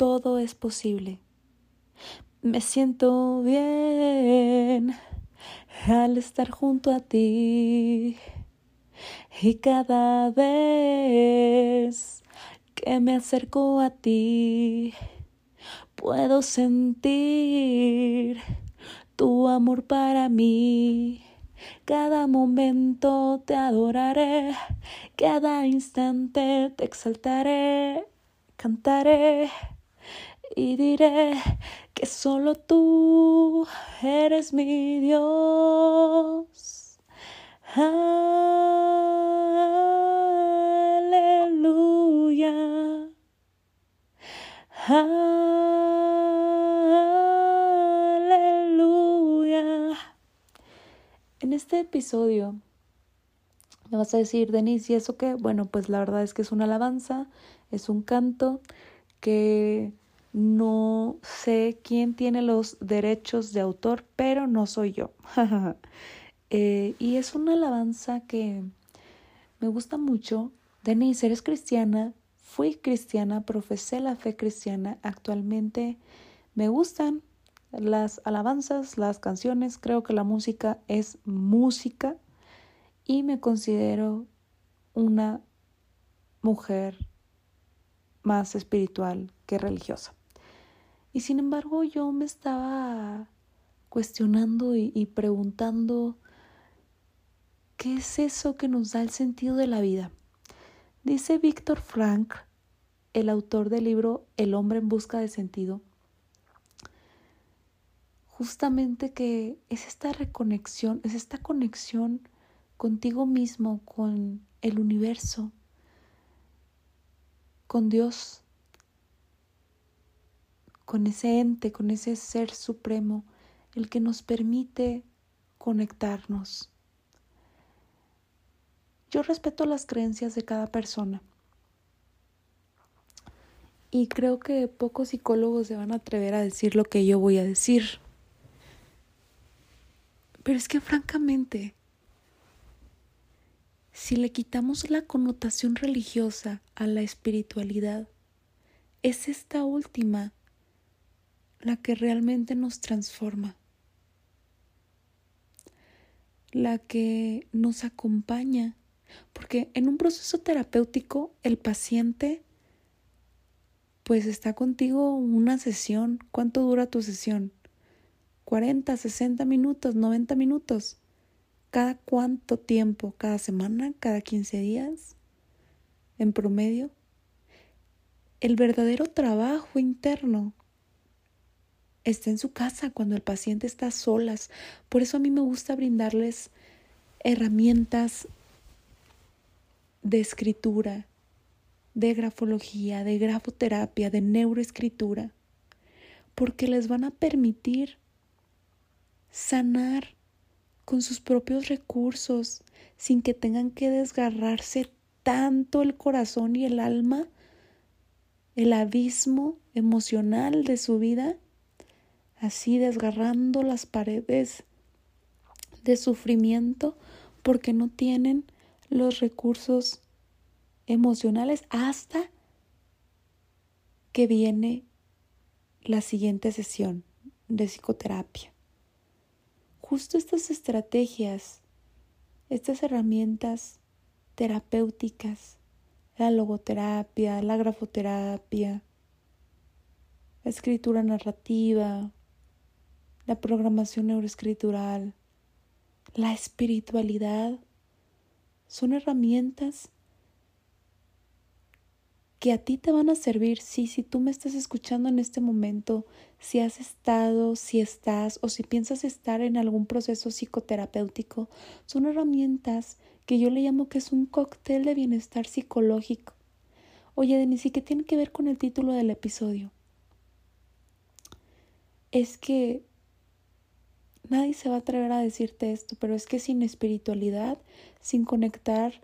Todo es posible. Me siento bien al estar junto a ti. Y cada vez que me acerco a ti, puedo sentir tu amor para mí. Cada momento te adoraré, cada instante te exaltaré, cantaré y diré que solo tú eres mi Dios. Aleluya. Aleluya. En este episodio me vas a decir, Denise, ¿y eso qué? Bueno, pues la verdad es que es una alabanza, es un canto que no sé quién tiene los derechos de autor, pero no soy yo. Eh, y es una alabanza que me gusta mucho. Denise, eres cristiana, fui cristiana, profesé la fe cristiana. Actualmente me gustan las alabanzas, las canciones. Creo que la música es música y me considero una mujer más espiritual que religiosa. Y sin embargo yo me estaba cuestionando y, preguntando qué es eso que nos da el sentido de la vida. Dice Víctor Frank, el autor del libro El hombre en busca de sentido, justamente que es esta reconexión, es esta conexión contigo mismo, con el universo, con Dios, con ese ente, con ese ser supremo, el que nos permite conectarnos. Yo respeto las creencias de cada persona y creo que pocos psicólogos se van a atrever a decir lo que yo voy a decir. Pero es que francamente, si le quitamos la connotación religiosa a la espiritualidad, es esta última la que realmente nos transforma, la que nos acompaña, porque en un proceso terapéutico el paciente pues está contigo una sesión. ¿Cuánto dura tu sesión? 40, 60 minutos, 90 minutos. ¿Cada cuánto tiempo? ¿Cada semana? ¿Cada 15 días? En promedio. El verdadero trabajo interno está en su casa, cuando el paciente está a solas. Por eso a mí me gusta brindarles herramientas de escritura, de grafología, de grafoterapia, de neuroescritura, porque les van a permitir sanar con sus propios recursos, sin que tengan que desgarrarse tanto el corazón y el alma, el abismo emocional de su vida así desgarrando las paredes de sufrimiento porque no tienen los recursos emocionales hasta que viene la siguiente sesión de psicoterapia. Justo estas estrategias, estas herramientas terapéuticas la logoterapia, la grafoterapia, la escritura narrativa, la programación neuroescritural, la espiritualidad, son herramientas que a ti te van a servir, si tú me estás escuchando en este momento, si has estado, si estás o si piensas estar en algún proceso psicoterapéutico, son herramientas que yo le llamo que es un cóctel de bienestar psicológico. Oye, Denise, ¿y qué tiene que ver con el título del episodio? Es que nadie se va a atrever a decirte esto, pero es que sin espiritualidad, sin conectar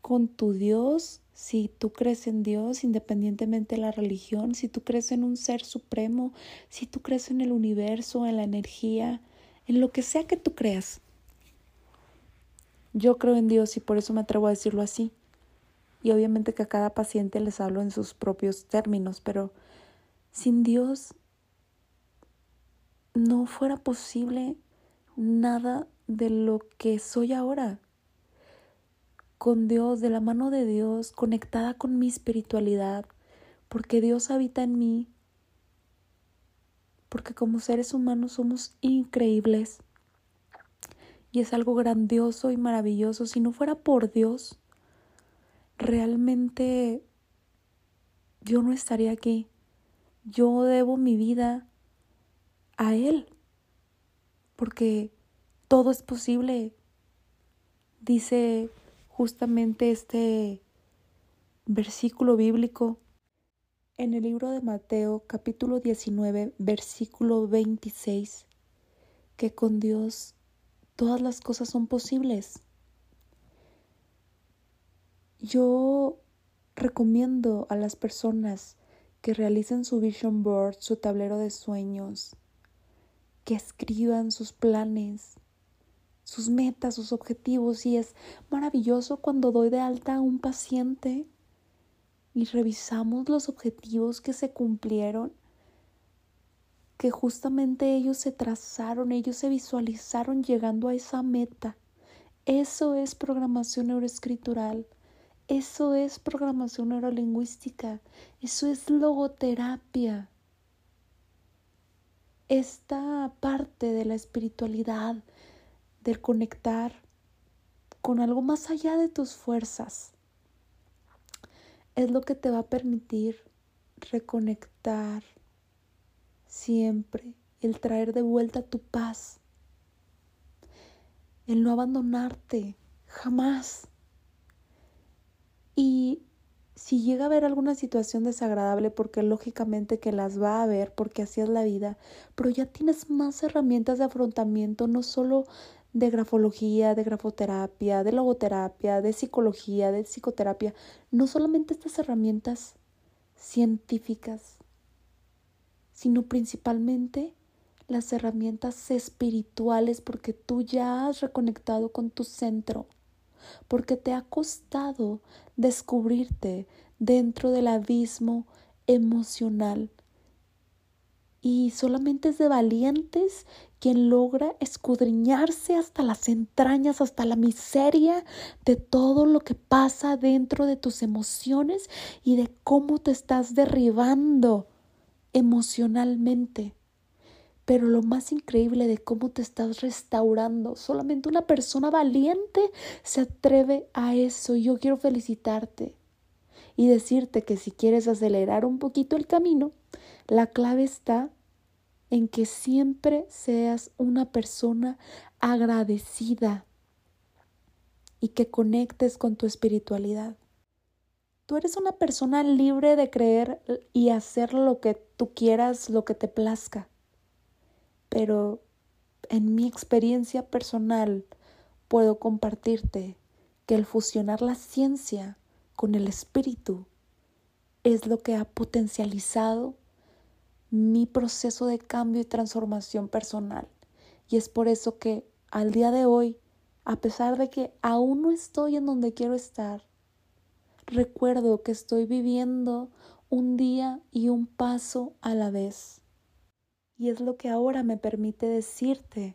con tu Dios, si tú crees en Dios, independientemente de la religión, si tú crees en un ser supremo, si tú crees en el universo, en la energía, en lo que sea que tú creas. Yo creo en Dios y por eso me atrevo a decirlo así. Y obviamente que a cada paciente les hablo en sus propios términos, pero sin Dios no fuera posible nada de lo que soy ahora con Dios, de la mano de Dios, conectada con mi espiritualidad, porque Dios habita en mí, porque como seres humanos somos increíbles y es algo grandioso y maravilloso. Si no fuera por Dios, realmente yo no estaría aquí. Yo debo mi vida a Él, porque todo es posible. Dice justamente este versículo bíblico en el libro de Mateo capítulo 19 versículo 26 que con Dios todas las cosas son posibles. Yo recomiendo a las personas que realicen su vision board, su tablero de sueños, que escriban sus planes, sus metas, sus objetivos y es maravilloso cuando doy de alta a un paciente y revisamos los objetivos que se cumplieron, que justamente ellos se trazaron, ellos se visualizaron llegando a esa meta. Eso es programación neuroescritural. Eso es programación neurolingüística. Eso es logoterapia. Esta parte de la espiritualidad, del conectar con algo más allá de tus fuerzas. Es lo que te va a permitir reconectar siempre, el traer de vuelta tu paz, el no abandonarte, jamás. Y si llega a haber alguna situación desagradable, porque lógicamente que las va a haber, porque así es la vida, pero ya tienes más herramientas de afrontamiento, no solo de grafología, de grafoterapia, de logoterapia, de psicología, de psicoterapia, no solamente estas herramientas científicas, sino principalmente las herramientas espirituales porque tú ya has reconectado con tu centro, porque te ha costado descubrirte dentro del abismo emocional. Y solamente es de valientes quien logra escudriñarse hasta las entrañas, hasta la miseria de todo lo que pasa dentro de tus emociones y de cómo te estás derribando emocionalmente. Pero lo más increíble de cómo te estás restaurando, solamente una persona valiente se atreve a eso. Yo quiero felicitarte y decirte que si quieres acelerar un poquito el camino, la clave está en que siempre seas una persona agradecida y que conectes con tu espiritualidad. Tú eres una persona libre de creer y hacer lo que tú quieras, lo que te plazca. Pero en mi experiencia personal puedo compartirte que el fusionar la ciencia con el espíritu es lo que ha potencializado mi proceso de cambio y transformación personal. Y es por eso que al día de hoy, a pesar de que aún no estoy en donde quiero estar, recuerdo que estoy viviendo un día y un paso a la vez. Y es lo que ahora me permite decirte